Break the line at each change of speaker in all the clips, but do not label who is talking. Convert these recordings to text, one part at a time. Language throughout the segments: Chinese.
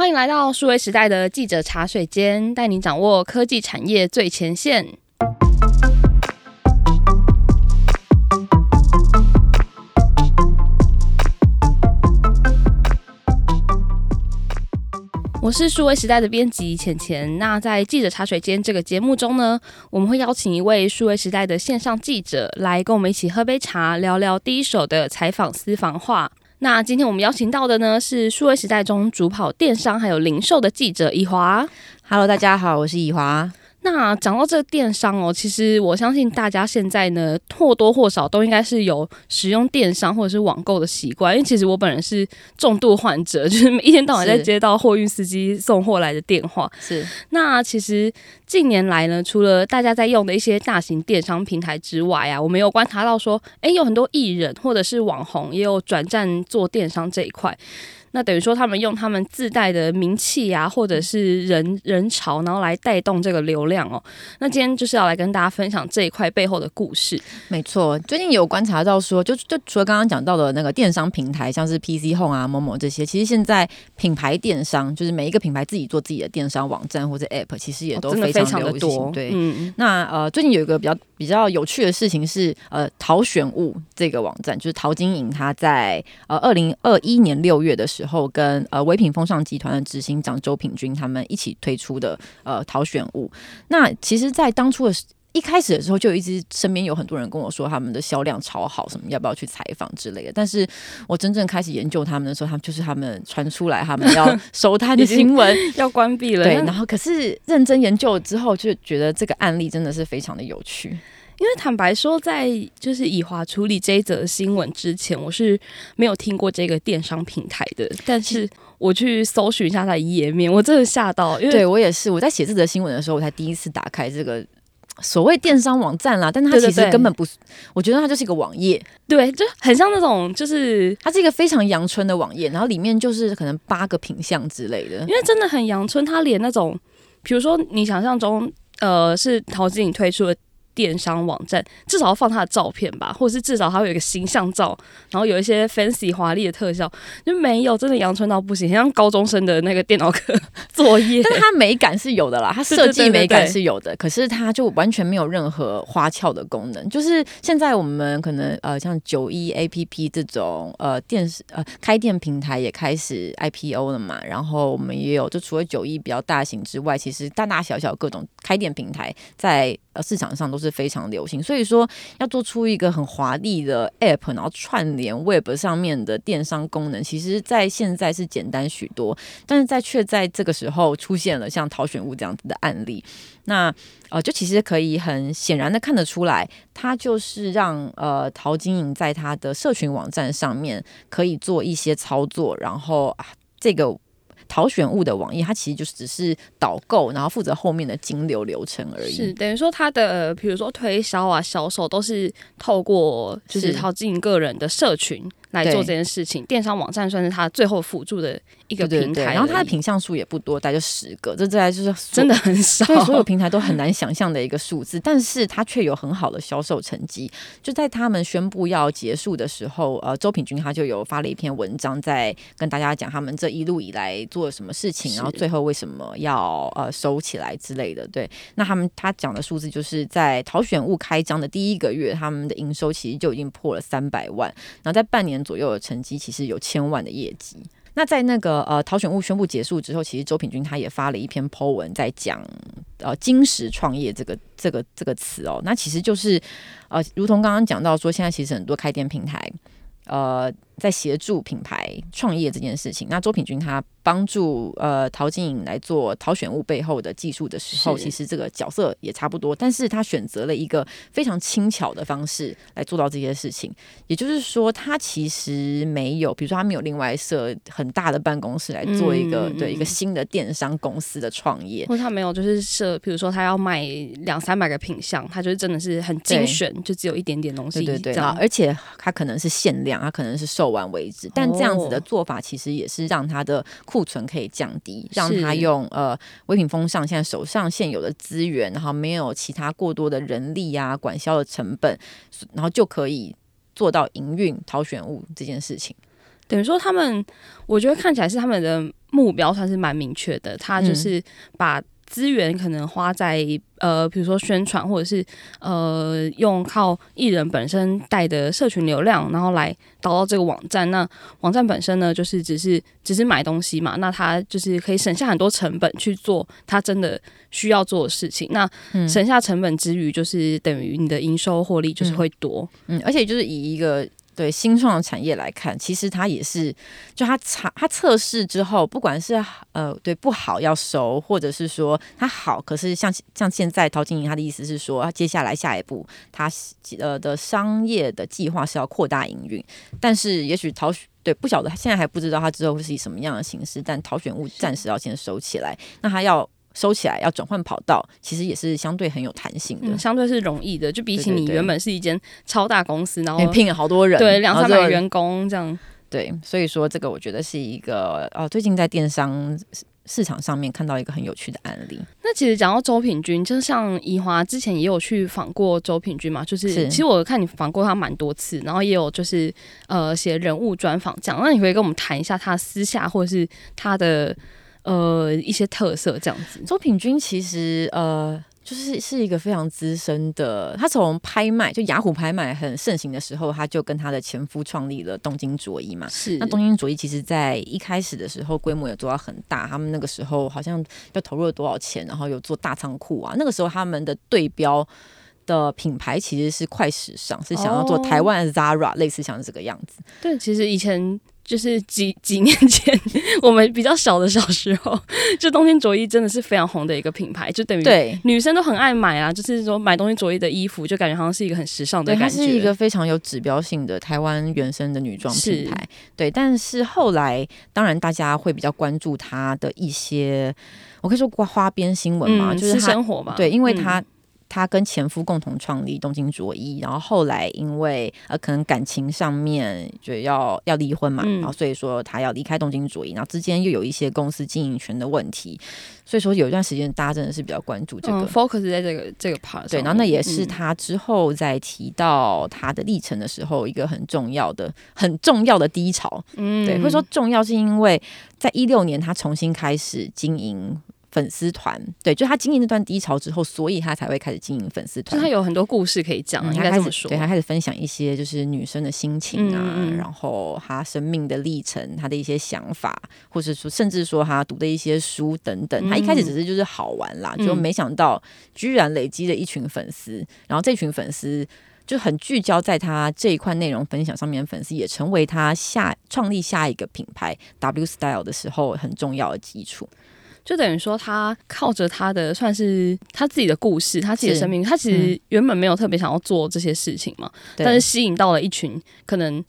欢迎来到数位时代的记者茶水间，带你掌握科技产业最前线。我是数位时代的编辑浅浅。那在记者茶水间这个节目中呢，我们会邀请一位数位时代的线上记者来跟我们一起喝杯茶，聊聊第一手的采访私房话。那今天我们邀请到的呢，是数位时代中主跑电商还有零售的记者以华。
Hello，大家好，我是以华。
那讲到这个电商哦，其实我相信大家现在呢或多或少都应该是有使用电商或者是网购的习惯，因为其实我本人是重度患者，就是每一天到晚在接到货运司机送货来的电话。
是。
那其实近年来呢，除了大家在用的一些大型电商平台之外啊，我们有观察到说，哎，有很多艺人或者是网红也有转战做电商这一块。那等于说，他们用他们自带的名气啊，或者是人人潮，然后来带动这个流量哦。那今天就是要来跟大家分享这一块背后的故事。
没错，最近有观察到说，就就除了刚刚讲到的那个电商平台，像是 PC Home 啊、某某这些，其实现在品牌电商，就是每一个品牌自己做自己的电商网站或者 App，其实也都非常流行。哦、对，嗯、那呃，最近有一个比较比较有趣的事情是，呃，淘选物这个网站，就是淘金营，它在呃二零二一年六月的时候。之后跟呃唯品风尚集团的执行长周品君他们一起推出的呃淘选物，那其实，在当初的一开始的时候，就一直身边有很多人跟我说他们的销量超好，什么要不要去采访之类的。但是我真正开始研究他们的时候，他们就是他们传出来他们要 收摊的新闻
要关闭了。
对，然后可是认真研究了之后，就觉得这个案例真的是非常的有趣。
因为坦白说，在就是以华处理这一则新闻之前，我是没有听过这个电商平台的。但是我去搜寻一下它的页面，我真的吓到。因为
对我也是，我在写这则新闻的时候，我才第一次打开这个所谓电商网站啦。但它其实根本不是，对对对，我觉得它就是一个网页，
对，就很像那种，就是
它是一个非常阳春的网页，然后里面就是可能八个品相之类的。
因为真的很阳春，它连那种，比如说你想象中，呃，是陶晶莹推出的。电商网站至少要放他的照片吧，或者是至少他会有一个形象照，然后有一些 fancy 华丽的特效，就没有真的阳春到不行，像高中生的那个电脑课 作业。
但是它美感是有的啦，它设计美感是有的，可是它就完全没有任何花俏的功能。就是现在我们可能呃像九一 APP 这种呃电视呃开店平台也开始 IPO 了嘛，然后我们也有，就除了九一比较大型之外，其实大大小小各种开店平台在呃市场上都是。非常流行，所以说要做出一个很华丽的 App，然后串联 Web 上面的电商功能，其实，在现在是简单许多，但是在却在这个时候出现了像淘选物这样子的案例，那呃，就其实可以很显然的看得出来，它就是让呃淘金营在它的社群网站上面可以做一些操作，然后啊这个。淘选物的网页，它其实就是只是导购，然后负责后面的金流流程而已。
是等于说，它的比如说推销啊、销售都是透过就是淘金营个人的社群。来做这件事情，电商网站算是他最后辅助的一个平台，然
后它的品项数也不多，大概就十个，这这就是
真的很 少，
所有平台都很难想象的一个数字，但是它却有很好的销售成绩。就在他们宣布要结束的时候，呃，周品君他就有发了一篇文章，在跟大家讲他们这一路以来做了什么事情，然后最后为什么要呃收起来之类的。对，那他们他讲的数字就是在淘选物开张的第一个月，他们的营收其实就已经破了三百万，然后在半年。左右的成绩其实有千万的业绩。那在那个呃淘选物宣布结束之后，其实周品君他也发了一篇 po 文，在讲呃金石创业这个这个这个词哦。那其实就是呃，如同刚刚讲到说，现在其实很多开店平台呃在协助品牌创业这件事情。那周品君他。帮助呃陶晶莹来做淘选物背后的技术的时候，其实这个角色也差不多，但是他选择了一个非常轻巧的方式来做到这些事情。也就是说，他其实没有，比如说他没有另外设很大的办公室来做一个、嗯、对一个新的电商公司的创业，
或者他没有就是设，比如说他要卖两三百个品项，他就是真的是很精选，就只有一点点东西，
对对对，而且他可能是限量，他可能是售完为止。但这样子的做法其实也是让他的。库存可以降低，让他用呃唯品风尚现在手上现有的资源，然后没有其他过多的人力啊、管销的成本，然后就可以做到营运淘选物这件事情。
等于说他们，我觉得看起来是他们的目标算是蛮明确的，他就是把。资源可能花在呃，比如说宣传，或者是呃，用靠艺人本身带的社群流量，然后来导到这个网站。那网站本身呢，就是只是只是买东西嘛，那他就是可以省下很多成本去做他真的需要做的事情。那省下成本之余，就是等于你的营收获利就是会多。
嗯，嗯，而且就是以一个。对新创产业来看，其实它也是，就它测它测试之后，不管是呃对不好要收，或者是说它好，可是像像现在陶晶莹他的意思是说，接下来下一步他呃的商业的计划是要扩大营运，但是也许陶对不晓得现在还不知道他之后会是以什么样的形式，但陶选物暂时要先收起来，那他要。收起来要转换跑道，其实也是相对很有弹性的，
嗯，相对是容易的。就比起你原本是一间超大公司，然后
聘了好多人，
对两三百员工这样。
对，所以说这个我觉得是一个哦，最近在电商市场上面看到一个很有趣的案例。
那其实讲到周品君，就像怡华之前也有去访过周品君嘛，就是，是其实我看你访过他蛮多次，然后也有就是呃写人物专访这样。那你可以跟我们谈一下他私下或者是他的。呃，一些特色这样子。
周品君其实呃，就是是一个非常资深的。他从拍卖，就雅虎拍卖很盛行的时候，他就跟他的前夫创立了东京卓一嘛。
是。
那东京卓一其实在一开始的时候规模也做到很大，他们那个时候好像要投入了多少钱，然后有做大仓库啊。那个时候他们的对标的品牌其实是快时尚，是想要做台湾的 Zara，类似像这个样子。
对，其实以前。就是几几年前，我们比较小的小时候，就东京着衣真的是非常红的一个品牌，就等于对女生都很爱买啊。就是说买东京着衣的衣服，就感觉好像是一个很时尚的感觉。
它是一个非常有指标性的台湾原生的女装品牌。对，但是后来当然大家会比较关注它的一些，我可以说花花边新闻嘛，
嗯、
就是
生活嘛。
对，因为它。嗯她跟前夫共同创立东京卓一，然后后来因为呃可能感情上面就要要离婚嘛，嗯、然后所以说她要离开东京卓一，然后之间又有一些公司经营权的问题，所以说有一段时间大家真的是比较关注这个、嗯、
focus 在这个这个 part
对，然后那也是她之后在提到她的历程的时候一个很重要的很重要的低潮，嗯，对，会说重要是因为在一六年她重新开始经营。粉丝团对，就他经营那段低潮之后，所以他才会开始经营粉丝团。
就他有很多故事可以讲，嗯、应该这么说。
对，他开始分享一些就是女生的心情啊，嗯、然后他生命的历程，他的一些想法，或者说甚至说他读的一些书等等。他一开始只是就是好玩啦，嗯、就没想到居然累积了一群粉丝，然后这群粉丝就很聚焦在他这一块内容分享上面，粉丝也成为他下创立下一个品牌 W Style 的时候很重要的基础。
就等于说，他靠着他的算是他自己的故事，他自己的生命，他其实原本没有特别想要做这些事情嘛，嗯、但是吸引到了一群可能、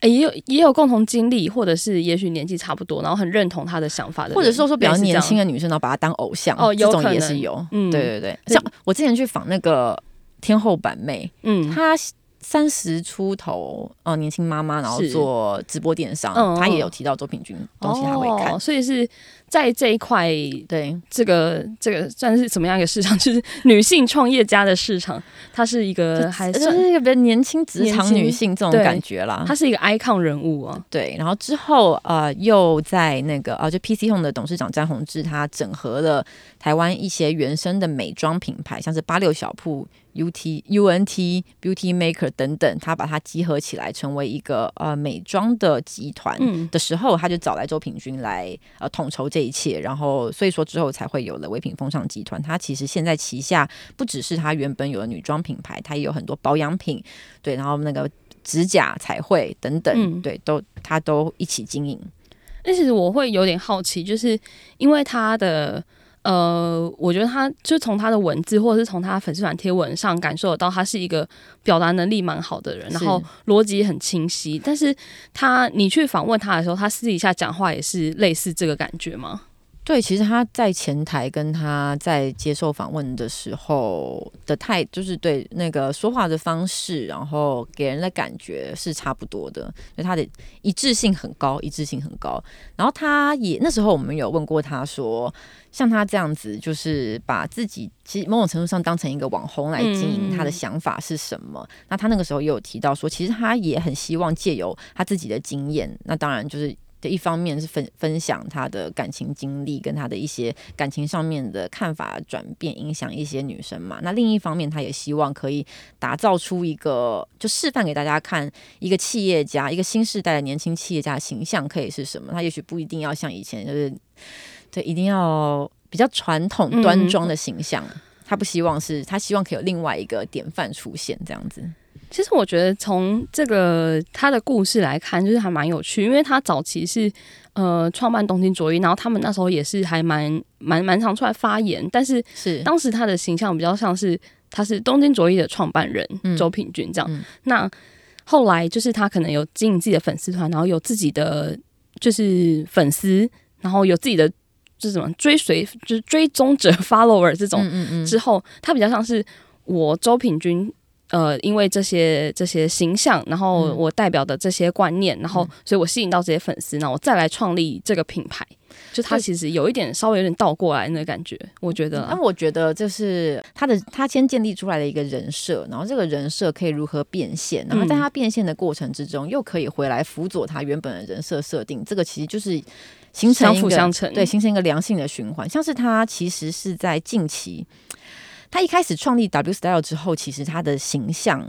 欸、也有也有共同经历，或者是也许年纪差不多，然后很认同他的想法的，
或者说说比较年轻的女生，然后把他当偶像
哦，有
这种也是有，
嗯，
对对对，像我之前去访那个天后版妹，嗯，她。三十出头哦，年轻妈妈，然后做直播电商，嗯、她也有提到周品君东西，她会看、
哦，所以是在这一块，对这个这个算是什么样一个市场？就是女性创业家的市场，它是一个还算
是一个比较年轻职场女性这种感觉啦。
她是一个 icon 人物啊，
对。然后之后呃，又在那个啊，就 PC Home 的董事长詹宏志，他整合了台湾一些原生的美妆品牌，像是八六小铺。U T U N T Beauty Maker 等等，他把它集合起来成为一个呃美妆的集团的时候，他就找来周平君来呃统筹这一切，然后所以说之后才会有了唯品风尚集团。它其实现在旗下不只是它原本有的女装品牌，它也有很多保养品，对，然后那个指甲彩绘等等，嗯、对，都它都一起经营。
但其实我会有点好奇，就是因为它的。呃，我觉得他就从他的文字，或者是从他粉丝团贴文上感受得到，他是一个表达能力蛮好的人，然后逻辑很清晰。但是他，你去访问他的时候，他私底下讲话也是类似这个感觉吗？
对，其实他在前台跟他在接受访问的时候的态，就是对那个说话的方式，然后给人的感觉是差不多的，就他的一致性很高，一致性很高。然后他也那时候我们有问过他说，像他这样子，就是把自己其实某种程度上当成一个网红来经营，他的想法是什么？嗯、那他那个时候也有提到说，其实他也很希望借由他自己的经验，那当然就是。的一方面是分分享他的感情经历，跟他的一些感情上面的看法转变，影响一些女生嘛。那另一方面，他也希望可以打造出一个，就示范给大家看，一个企业家，一个新时代的年轻企业家的形象可以是什么。他也许不一定要像以前，就是对，一定要比较传统端庄的形象。嗯、他不希望是，他希望可以有另外一个典范出现，这样子。
其实我觉得从这个他的故事来看，就是还蛮有趣，因为他早期是呃创办东京卓一，然后他们那时候也是还蛮蛮蛮常出来发言，但是是当时他的形象比较像是他是东京卓一的创办人周品君这样。嗯、那后来就是他可能有经营自己的粉丝团，然后有自己的就是粉丝，然后有自己的就是什么追随 就是追踪者 follower 这种，嗯嗯嗯之后他比较像是我周品均。呃，因为这些这些形象，然后我代表的这些观念，嗯、然后所以我吸引到这些粉丝，那我再来创立这个品牌，就他其实有一点稍微有点倒过来那个感觉，我觉得。
那我觉得就是他的他先建立出来的一个人设，然后这个人设可以如何变现，然后在他变现的过程之中，又可以回来辅佐他原本的人设设定，这个其实就是形成一个
相辅相成，
对，形成一个良性的循环。像是他其实是在近期。他一开始创立 W Style 之后，其实他的形象、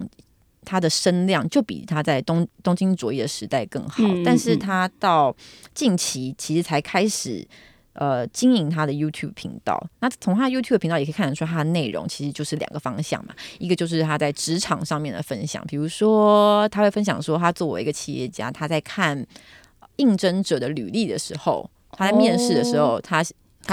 他的声量就比他在东东京卓一的时代更好。嗯嗯嗯，但是他到近期其实才开始呃经营他的 YouTube 频道。那从他 YouTube 频道也可以看得出，他的内容其实就是两个方向嘛。一个就是他在职场上面的分享，比如说他会分享说，他作为一个企业家，他在看应征者的履历的时候，他在面试的时候，哦、他。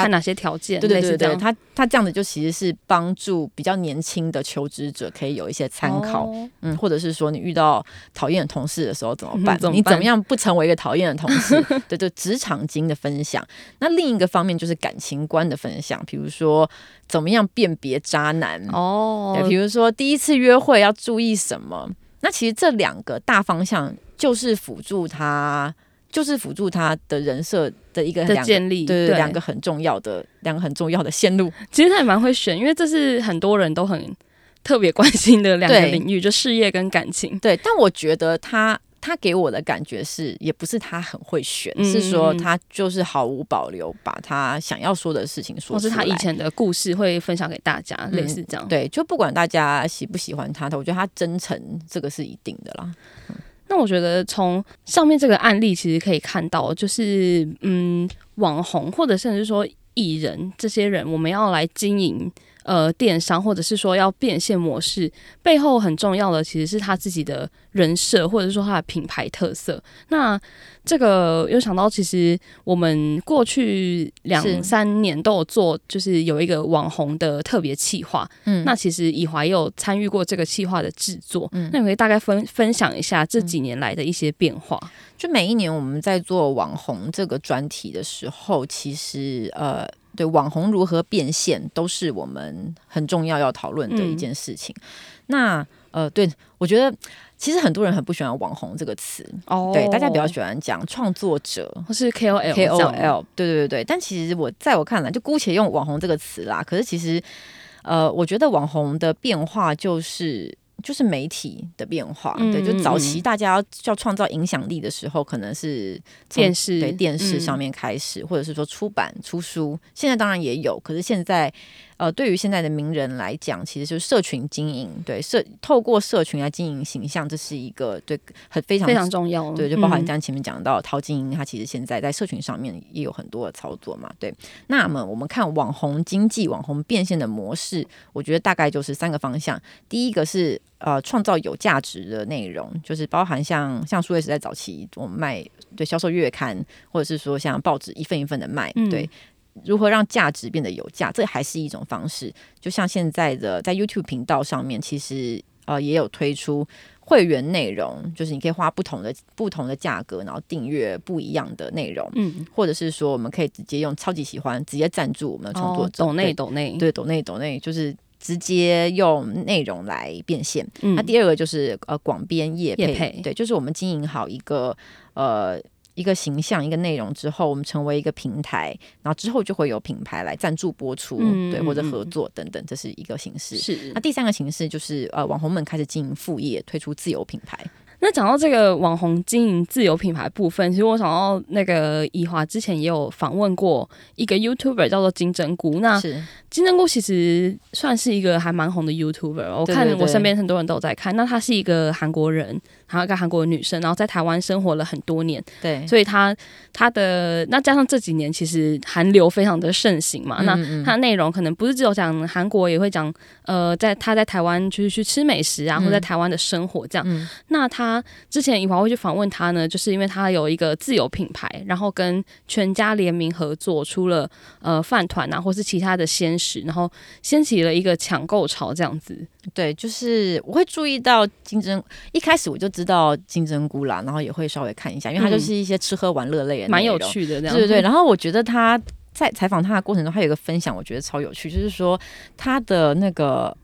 看哪些条件？
对对对对，他他这样子就其实是帮助比较年轻的求职者可以有一些参考，哦、嗯，或者是说你遇到讨厌的同事的时候怎么办？嗯、怎么办？你怎么样不成为一个讨厌的同事？对 对，职场经的分享。那另一个方面就是感情观的分享，比如说怎么样辨别渣男哦，对，比如说第一次约会要注意什么？那其实这两个大方向就是辅助他。就是辅助他的人设的一个
的建立，
对对，两个很重要的两个很重要的线路。
其实他也蛮会选，因为这是很多人都很特别关心的两个领域，就事业跟感情。
对，但我觉得他他给我的感觉是，也不是他很会选，嗯、是说他就是毫无保留把他想要说的事情说出来，或是他
以前的故事会分享给大家，嗯、类似这样。
对，就不管大家喜不喜欢他，我觉得他真诚这个是一定的啦。嗯
那我觉得从上面这个案例其实可以看到，就是嗯，网红或者甚至说艺人这些人，我们要来经营。呃，电商或者是说要变现模式背后很重要的，其实是他自己的人设，或者是说他的品牌特色。那这个又想到，其实我们过去两三年都有做，就是有一个网红的特别企划。嗯，那其实以华也有参与过这个企划的制作。嗯，那你可以大概分分享一下这几年来的一些变化。
就每一年我们在做网红这个专题的时候，其实呃。对，网红如何变现，都是我们很重要要讨论的一件事情。嗯、那呃，对我觉得其实很多人很不喜欢“网红”这个词，哦，对，大家比较喜欢讲创作者
或是 KOL、
KOL，对对对对。但其实我在我看来，就姑且用“网红”这个词啦。可是其实，呃，我觉得网红的变化就是。就是媒体的变化，嗯、对，就早期大家要要创造影响力的时候，可能是电视对电视上面开始，嗯、或者是说出版出书，现在当然也有，可是现在。呃，对于现在的名人来讲，其实就是社群经营，对社透过社群来经营形象，这是一个对很非常
非常重要。
对，就包含像前面讲到陶晶莹，她其实现在在社群上面也有很多的操作嘛。对，那么我们看网红经济、网红变现的模式，我觉得大概就是三个方向。第一个是呃，创造有价值的内容，就是包含像像数位时代早期我们卖对销售月刊，或者是说像报纸一份一份的卖，对。嗯如何让价值变得有价？这还是一种方式。就像现在的在 YouTube 频道上面，其实呃也有推出会员内容，就是你可以花不同的不同的价格，然后订阅不一样的内容，嗯，或者是说我们可以直接用超级喜欢直接赞助我们的创作者，
抖内抖内，
对，抖内抖内就是直接用内容来变现。嗯、那第二个就是呃广编业配，对，就是我们经营好一个呃。一个形象，一个内容之后，我们成为一个平台，然后之后就会有品牌来赞助播出，嗯、对，或者合作等等，这是一个形式。是，那第三个形式就是呃，网红们开始经营副业，推出自有品牌。
那讲到这个网红经营自由品牌部分，其实我想到那个宜华之前也有访问过一个 YouTuber 叫做金针菇。那金针菇其实算是一个还蛮红的 YouTuber，我看我身边很多人都有在看。那他是一个韩国人。然后一个韩国的女生，然后在台湾生活了很多年，对，所以她她的那加上这几年其实韩流非常的盛行嘛，嗯嗯，那她内容可能不是只有讲韩国，也会讲呃，在她在台湾就是去吃美食啊，或在台湾的生活这样。嗯、那她之前以华会去访问她呢，就是因为她有一个自有品牌，然后跟全家联名合作出了呃饭团啊，或是其他的鲜食，然后掀起了一个抢购潮这样子。
对，就是我会注意到金针，一开始我就知道金针菇啦，然后也会稍微看一下，因为它就是一些吃喝玩乐类的，蛮、
嗯、有趣的这样。
对对对，然后我觉得他在采访他的过程中，他有一个分享，我觉得超有趣，就是说他的那个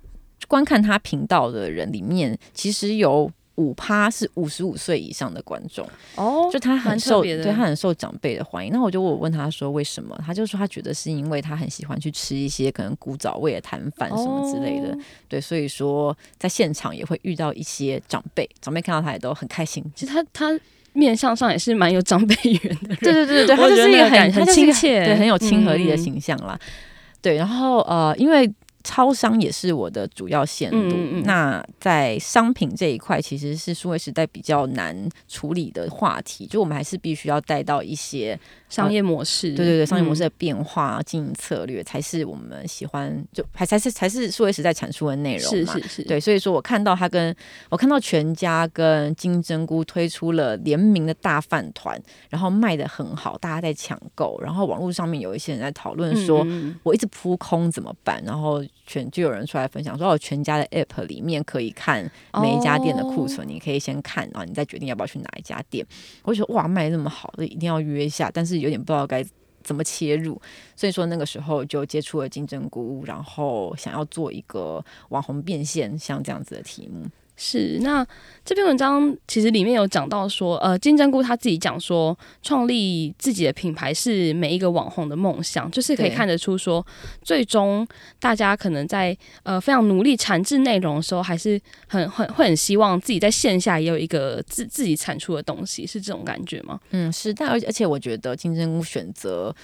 观看他频道的人里面，其实有。五趴是五十五岁以上的观众哦，就他很受，对他很受长辈的欢迎。那我就我问他说为什么，他就说他觉得是因为他很喜欢去吃一些可能古早味的摊贩什么之类的，哦、对，所以说在现场也会遇到一些长辈，长辈看到他也都很开心。
其实他他面相上也是蛮有长辈缘的，
对对对对，他就是一个很
很亲切，
对，很有亲和力的形象啦。嗯、对，然后呃，因为。超商也是我的主要线路。嗯嗯，那在商品这一块，其实是数位时代比较难处理的话题，就我们还是必须要带到一些。
商业模式，
对对对，商业模式的变化、嗯、经营策略才是我们喜欢，就还才是才是数位时代产出的内容嘛。是是是，对，所以说我看到他跟我看到全家跟金针菇推出了联名的大饭团，然后卖的很好，大家在抢购，然后网络上面有一些人在讨论说，嗯、我一直扑空怎么办？然后全就有人出来分享说，哦，全家的 app 里面可以看每一家店的库存，哦、你可以先看，然后你再决定要不要去哪一家店。我就说哇，卖得那么好，一定要约一下，但是。有点不知道该怎么切入，所以说那个时候就接触了金针菇，然后想要做一个网红变现，像这样子的题目。
是，那这篇文章其实里面有讲到说，呃，金针菇他自己讲说，创立自己的品牌是每一个网红的梦想，就是可以看得出说，最终大家可能在呃非常努力产制内容的时候，还是很很会很希望自己在线下也有一个自自己产出的东西，是这种感觉吗？
嗯，是，但而而且我觉得金针菇选择。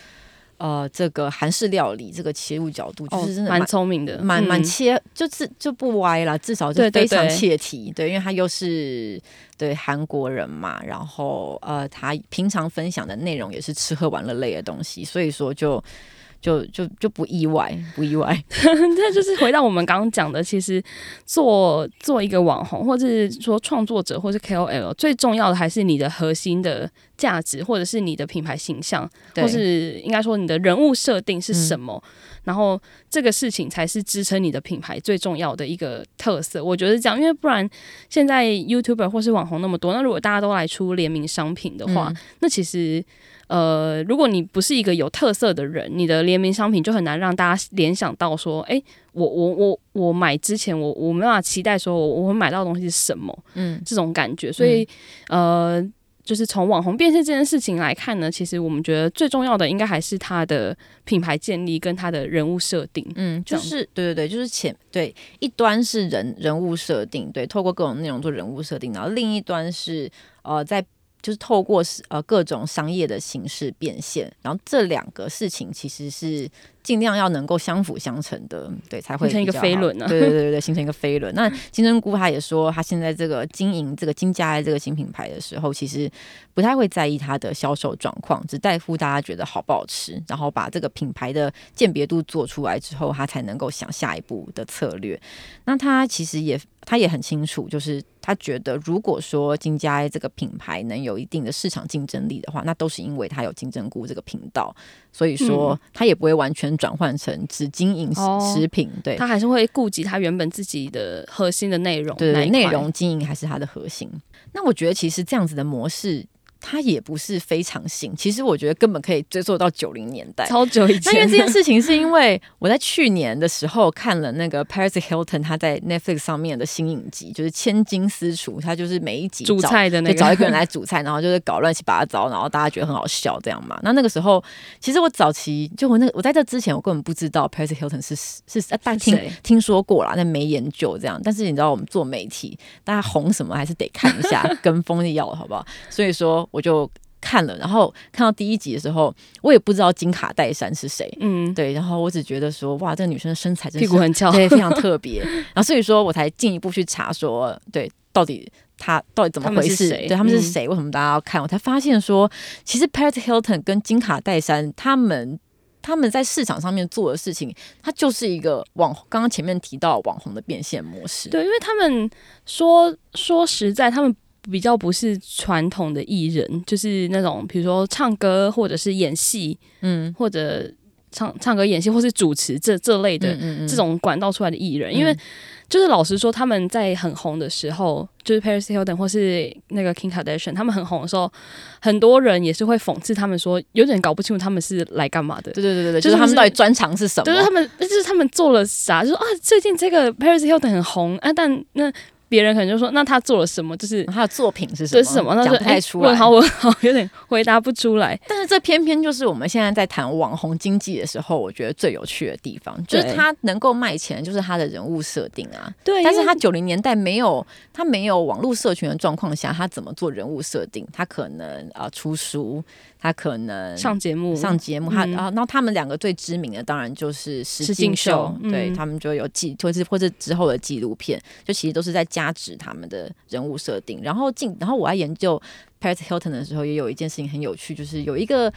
呃，这个韩式料理这个切入角度就是真的蛮聪、
哦、明的，
蛮蛮切，嗯、就是就不歪啦，至少就非常切题。对，因为他又是对韩国人嘛，然后呃，他平常分享的内容也是吃喝玩乐类的东西，所以说就。就就就不意外，不意外。
那就是回到我们刚刚讲的，其实做做一个网红，或者是说创作者，或是 KOL，最重要的还是你的核心的价值，或者是你的品牌形象，或是应该说你的人物设定是什么。嗯、然后这个事情才是支撑你的品牌最重要的一个特色。我觉得这样，因为不然现在 YouTuber 或是网红那么多，那如果大家都来出联名商品的话，嗯、那其实。呃，如果你不是一个有特色的人，你的联名商品就很难让大家联想到说，哎、欸，我我我我买之前我我没办法期待说我我会买到的东西是什么，嗯，这种感觉。所以，嗯、呃，就是从网红变现这件事情来看呢，其实我们觉得最重要的应该还是他的品牌建立跟他的人物设定，嗯，
就是对对对，就是前对一端是人人物设定，对，透过各种内容做人物设定，然后另一端是呃在。就是透过呃各种商业的形式变现，然后这两个事情其实是尽量要能够相辅相成的，对，才会
形成一个飞轮呢。
对对对对，形成一个飞轮。那 金针菇他也说，他现在这个经营这个金家爱这个新品牌的时候，其实不太会在意它的销售状况，只在乎大家觉得好不好吃，然后把这个品牌的鉴别度做出来之后，他才能够想下一步的策略。那他其实也他也很清楚，就是。他觉得如果说金家这个品牌能有一定的市场竞争力的话，那都是因为他有金针菇这个频道，所以说他也不会完全转换成只经营食品，嗯、对，
他还是会顾及他原本自己的核心的内容，
对，内容经营还是他的核心。那我觉得其实这样子的模式。它也不是非常新，其实我觉得根本可以追溯到九零年代，
超久以前。
那因为这件事情是因为我在去年的时候看了那个 Paris Hilton 他在 Netflix 上面的新影集，就是《千金私厨》，他就是每一集
煮菜的那个，
找一个人来煮菜，然后就是搞乱七八糟，然后大家觉得很好笑这样嘛。那那个时候，其实我早期就我那个我在这之前，我根本不知道 Paris Hilton 是是听听说过啦，但没研究这样。但是你知道我们做媒体，大家红什么还是得看一下，跟风的要好不好？所以说我就。看了，然后看到第一集的时候，我也不知道金卡戴珊是谁，嗯，对，然后我只觉得说，哇，这个女生的身材真是
屁股很翘，
对，非常特别。然后所以说我才进一步去查说，对，到底她到底怎么回事？他对他们是谁？嗯、为什么大家要看？我才发现说，其实 Paris Hilton 跟金卡戴珊他们他们在市场上面做的事情，它就是一个网，刚刚前面提到网红的变现模式。
对，因为他们说说实在，他们。比较不是传统的艺人，就是那种比如说唱歌或者是演戏，嗯，或者唱唱歌、演戏或是主持这这类的这种管道出来的艺人，因为就是老实说，他们在很红的时候，就是 Paris Hilton 或是那个 Kim Kardashian，他们很红的时候，很多人也是会讽刺他们说，有点搞不清楚他们是来干嘛的。
对对对对，就是他们到底专长是什么？
就是他们，就是他们做了啥？就说啊，最近这个 Paris Hilton 很红啊，但那。别人可能就说：“那他做了什么？就是
他的作品是什么？
是什么？”那
讲不太出来。
问好问好，有点回答不出来。
但是这偏偏就是我们现在在谈网红经济的时候，我觉得最有趣的地方，就是他能够卖钱，就是他的人物设定啊。对。但是他九零年代没有他没有网络社群的状况下，他怎么做人物设定？他可能啊、呃、出书。他可能
上节目，
上节目，他啊，那他们两个最知名的当然就是《石敬秀》，对他们就有记，或是或是之后的纪录片，就其实都是在加持他们的人物设定。然后进，然后我在研究 Paris Hilton 的时候，也有一件事情很有趣，就是有一个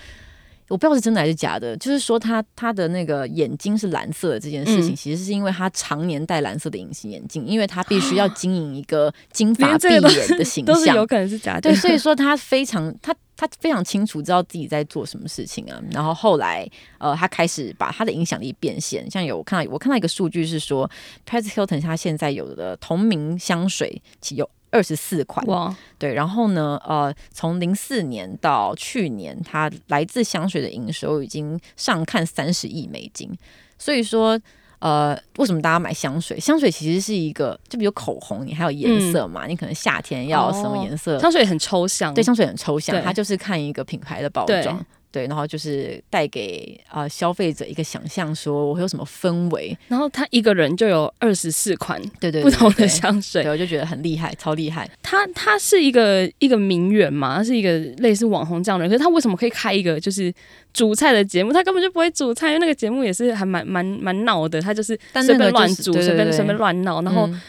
我不知道是真的还是假的，就是说他他的那个眼睛是蓝色的这件事情，其实是因为他常年戴蓝色的隐形眼镜，因为他必须要经营一个金发碧眼的形象，
都是有可能是假的。
对，所以说他非常他。他非常清楚知道自己在做什么事情啊，然后后来，呃，他开始把他的影响力变现。像有我看到，我看到一个数据是说，Paris Hilton 他现在有的同名香水其有二十四款，哇，对。然后呢，呃，从零四年到去年，它来自香水的营收已经上看三十亿美金，所以说。呃，为什么大家买香水？香水其实是一个，就比如口红，你还有颜色嘛？嗯、你可能夏天要什么颜色？
哦、香水很抽象，
对，香水很抽象，它就是看一个品牌的包装。对，然后就是带给啊、呃、消费者一个想象，说我会有什么氛围。
然后他一个人就有二十四款，
对对，
不同的香水，
对，我就觉得很厉害，超厉害。
他他是一个一个名媛嘛，他是一个类似网红这样的人，可是他为什么可以开一个就是煮菜的节目？他根本就不会煮菜，因为那个节目也是还蛮蛮蛮闹的，他就是随便乱煮，随便随便乱闹，然后。嗯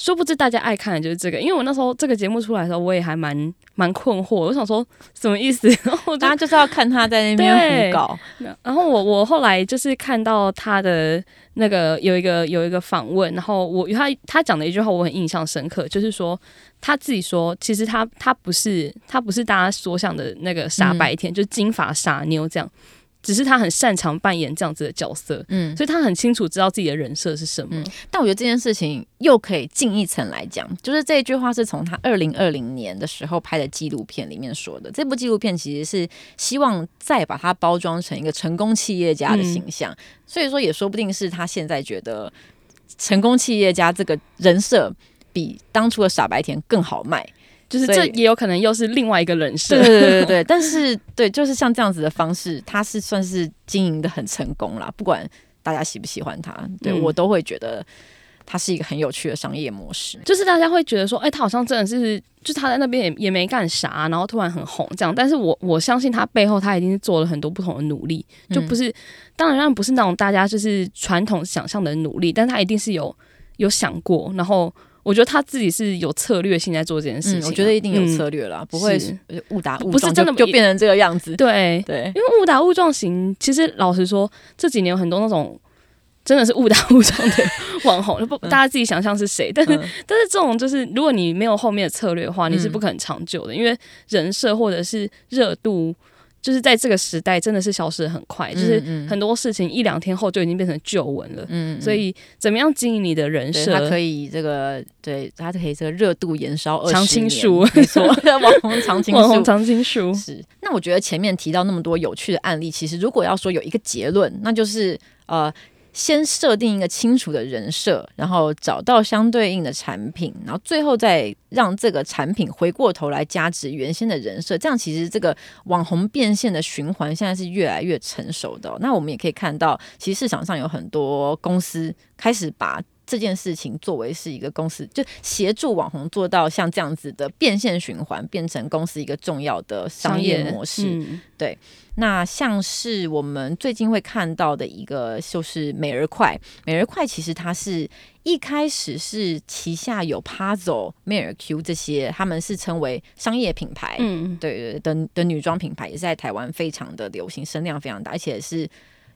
殊不知大家爱看的就是这个，因为我那时候这个节目出来的时候，我也还蛮蛮困惑。我想说什么意思？然后
大家就是要看他在那边胡搞。
然后我我后来就是看到他的那个有一个有一个访问，然后我他他讲的一句话我很印象深刻，就是说他自己说，其实他他不是他不是大家所想的那个傻白甜，嗯、就是金发傻妞这样。只是他很擅长扮演这样子的角色，嗯，所以他很清楚知道自己的人设是什么。嗯，
但我觉得这件事情又可以进一层来讲，就是这一句话是从他二零二零年的时候拍的纪录片里面说的。这部纪录片其实是希望再把它包装成一个成功企业家的形象，嗯，所以说也说不定是他现在觉得成功企业家这个人设比当初的傻白甜更好卖。
就是这也有可能又是另外一个人设，
对对对对。但是对，就是像这样子的方式，他是算是经营的很成功啦。不管大家喜不喜欢他，对、嗯、我都会觉得他是一个很有趣的商业模式。
就是大家会觉得说，哎、欸，他好像真的是，就是他在那边也也没干啥，然后突然很红这样。但是我我相信他背后他一定是做了很多不同的努力，就不是、嗯、当然不是那种大家就是传统想象的努力，但他一定是有有想过，然后。我觉得他自己是有策略性在做这件事情、啊。嗯，我
觉得一定有策略啦，嗯、不会误打误撞，不是真的就变成这个样子。
对
对，
因为误打误撞型，其实老实说，这几年有很多那种真的是误打误撞的网红，不，大家自己想象是谁？但是，嗯、但是这种就是，如果你没有后面的策略的话，你是不可能长久的，嗯、因为人设或者是热度，就是在这个时代真的是消失的很快，嗯、就是很多事情一两天后就已经变成旧闻了。嗯，所以怎么样经营你的人设？
它可以这个，对，它可以这个热度延烧
长青树，
没错，网红长青树，
网红长青树
是。那我觉得前面提到那么多有趣的案例，其实如果要说有一个结论，那就是呃。先设定一个清楚的人设，然后找到相对应的产品，然后最后再让这个产品回过头来加值原先的人设。这样其实这个网红变现的循环现在是越来越成熟的。那我们也可以看到，其实市场上有很多公司开始把这件事情作为是一个公司，就协助网红做到像这样子的变现循环，变成公司一个重要的商业模式。嗯、对，那像是我们最近会看到的一个，就是美而快。美而快其实它是一开始是旗下有 Puzzle、美尔 Q 这些，他们是称为商业品牌，嗯，对对的的女装品牌，也是在台湾非常的流行，声量非常大，而且是。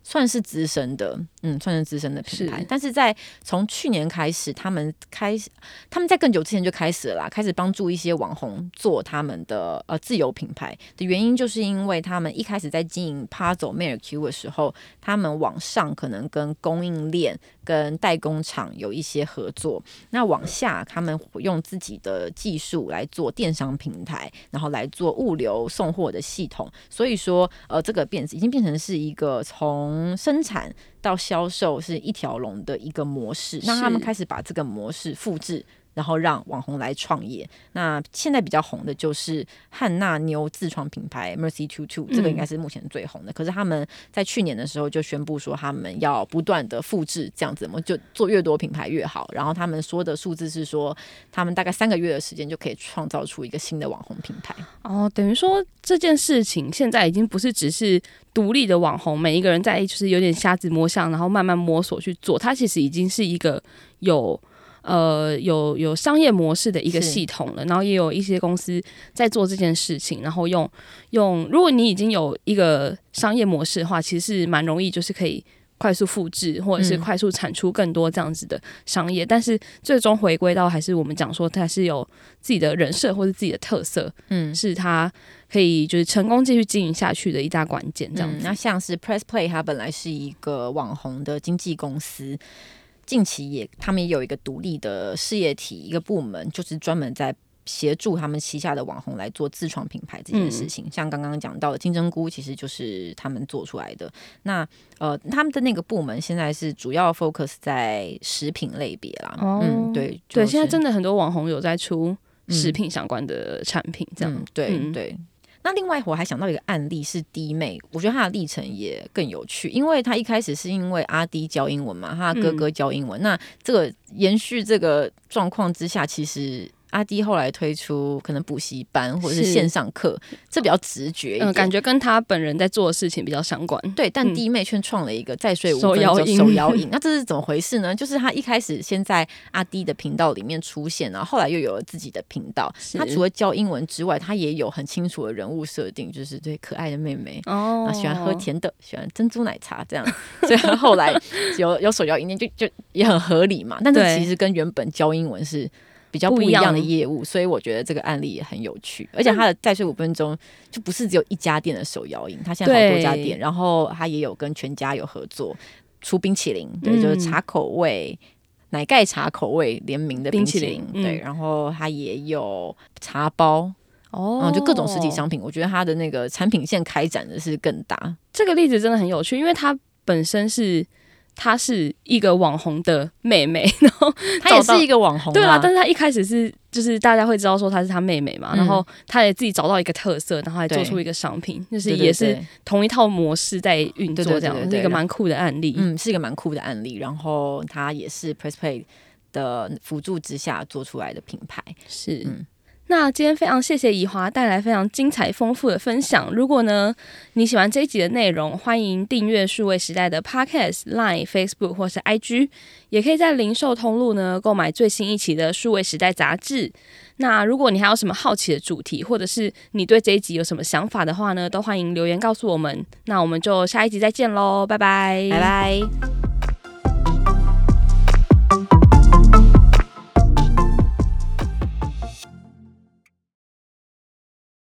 算是资深的，嗯，算是资深的品牌，是但是在从去年开始，他们开始，他们在更久之前就开始了啦，开始帮助一些网红做他们的呃自有品牌的原因，就是因为他们一开始在经营 Puzzle、美尔 Q 的时候，他们往上可能跟供应链、跟代工厂有一些合作，那往下他们用自己的技术来做电商平台，然后来做物流送货的系统，所以说呃这个变已经变成是一个从从生产到销售是一条龙的一个模式，那他们开始把这个模式复制。然后让网红来创业。那现在比较红的就是汉娜妞自创品牌 Mercy Two Two，这个应该是目前最红的。嗯、可是他们在去年的时候就宣布说，他们要不断的复制这样子，我们就做越多品牌越好。然后他们说的数字是说，他们大概三个月的时间就可以创造出一个新的网红品牌。
哦，等于说这件事情现在已经不是只是独立的网红，每一个人在就是有点瞎子摸象，然后慢慢摸索去做，它其实已经是一个有。呃，有有商业模式的一个系统了，然后也有一些公司在做这件事情，然后用用，如果你已经有一个商业模式的话，其实是蛮容易，就是可以快速复制或者是快速产出更多这样子的商业。嗯、但是最终回归到还是我们讲说，它是有自己的人设或者自己的特色，嗯，是它可以就是成功继续经营下去的一大关键。这样子、嗯，
那像是 Press Play，它本来是一个网红的经纪公司。近期也，他们也有一个独立的事业体，一个部门，就是专门在协助他们旗下的网红来做自创品牌这件事情。嗯、像刚刚讲到的金针菇，其实就是他们做出来的。那呃，他们的那个部门现在是主要 focus 在食品类别啦。哦，嗯，对，
对，现在真的很多网红有在出食品相关的产品，这样，
嗯、对、嗯、对。那另外，我还想到一个案例是弟妹，我觉得她的历程也更有趣，因为她一开始是因为阿弟教英文嘛，她哥哥教英文，嗯、那这个延续这个状况之下，其实。阿迪后来推出可能补习班或者是线上课，这比较直觉，嗯，
感觉跟他本人在做的事情比较相关。
对，但弟妹却创了一个再睡五分钟手摇影，那这是怎么回事呢？就是他一开始先在阿迪的频道里面出现，然后后来又有了自己的频道。是他除了教英文之外，他也有很清楚的人物设定，就是对可爱的妹妹哦，喜欢喝甜的，喜欢珍珠奶茶这样。所以他后来有有手摇影店，就就也很合理嘛。但是其实跟原本教英文是。比较不一样的业务，所以我觉得这个案例也很有趣。而且它的再睡五分钟就不是只有一家店的手摇饮，它现在好多家店，然后它也有跟全家有合作出冰淇淋，对，就是茶口味、嗯、奶盖茶口味联名的冰淇淋，淇淋对，然后它也有茶包哦、嗯，就各种实体商品。我觉得它的那个产品线开展的是更大。
这个例子真的很有趣，因为它本身是。她是一个网红的妹妹，然后
她也是一个网红，
对啊。但是她一开始是，就是大家会知道说她是她妹妹嘛，嗯、然后她也自己找到一个特色，然后还做出一个商品，就是也是同一套模式在运作，这样是一个蛮酷的案例。
嗯，是一个蛮酷的案例。然后她也是 Press Play 的辅助之下做出来的品牌，
是嗯。那今天非常谢谢怡华带来非常精彩丰富的分享。如果呢你喜欢这一集的内容，欢迎订阅数位时代的 Podcast、Line、Facebook 或是 IG，也可以在零售通路呢购买最新一期的数位时代杂志。那如果你还有什么好奇的主题，或者是你对这一集有什么想法的话呢，都欢迎留言告诉我们。那我们就下一集再见喽，拜拜，
拜拜。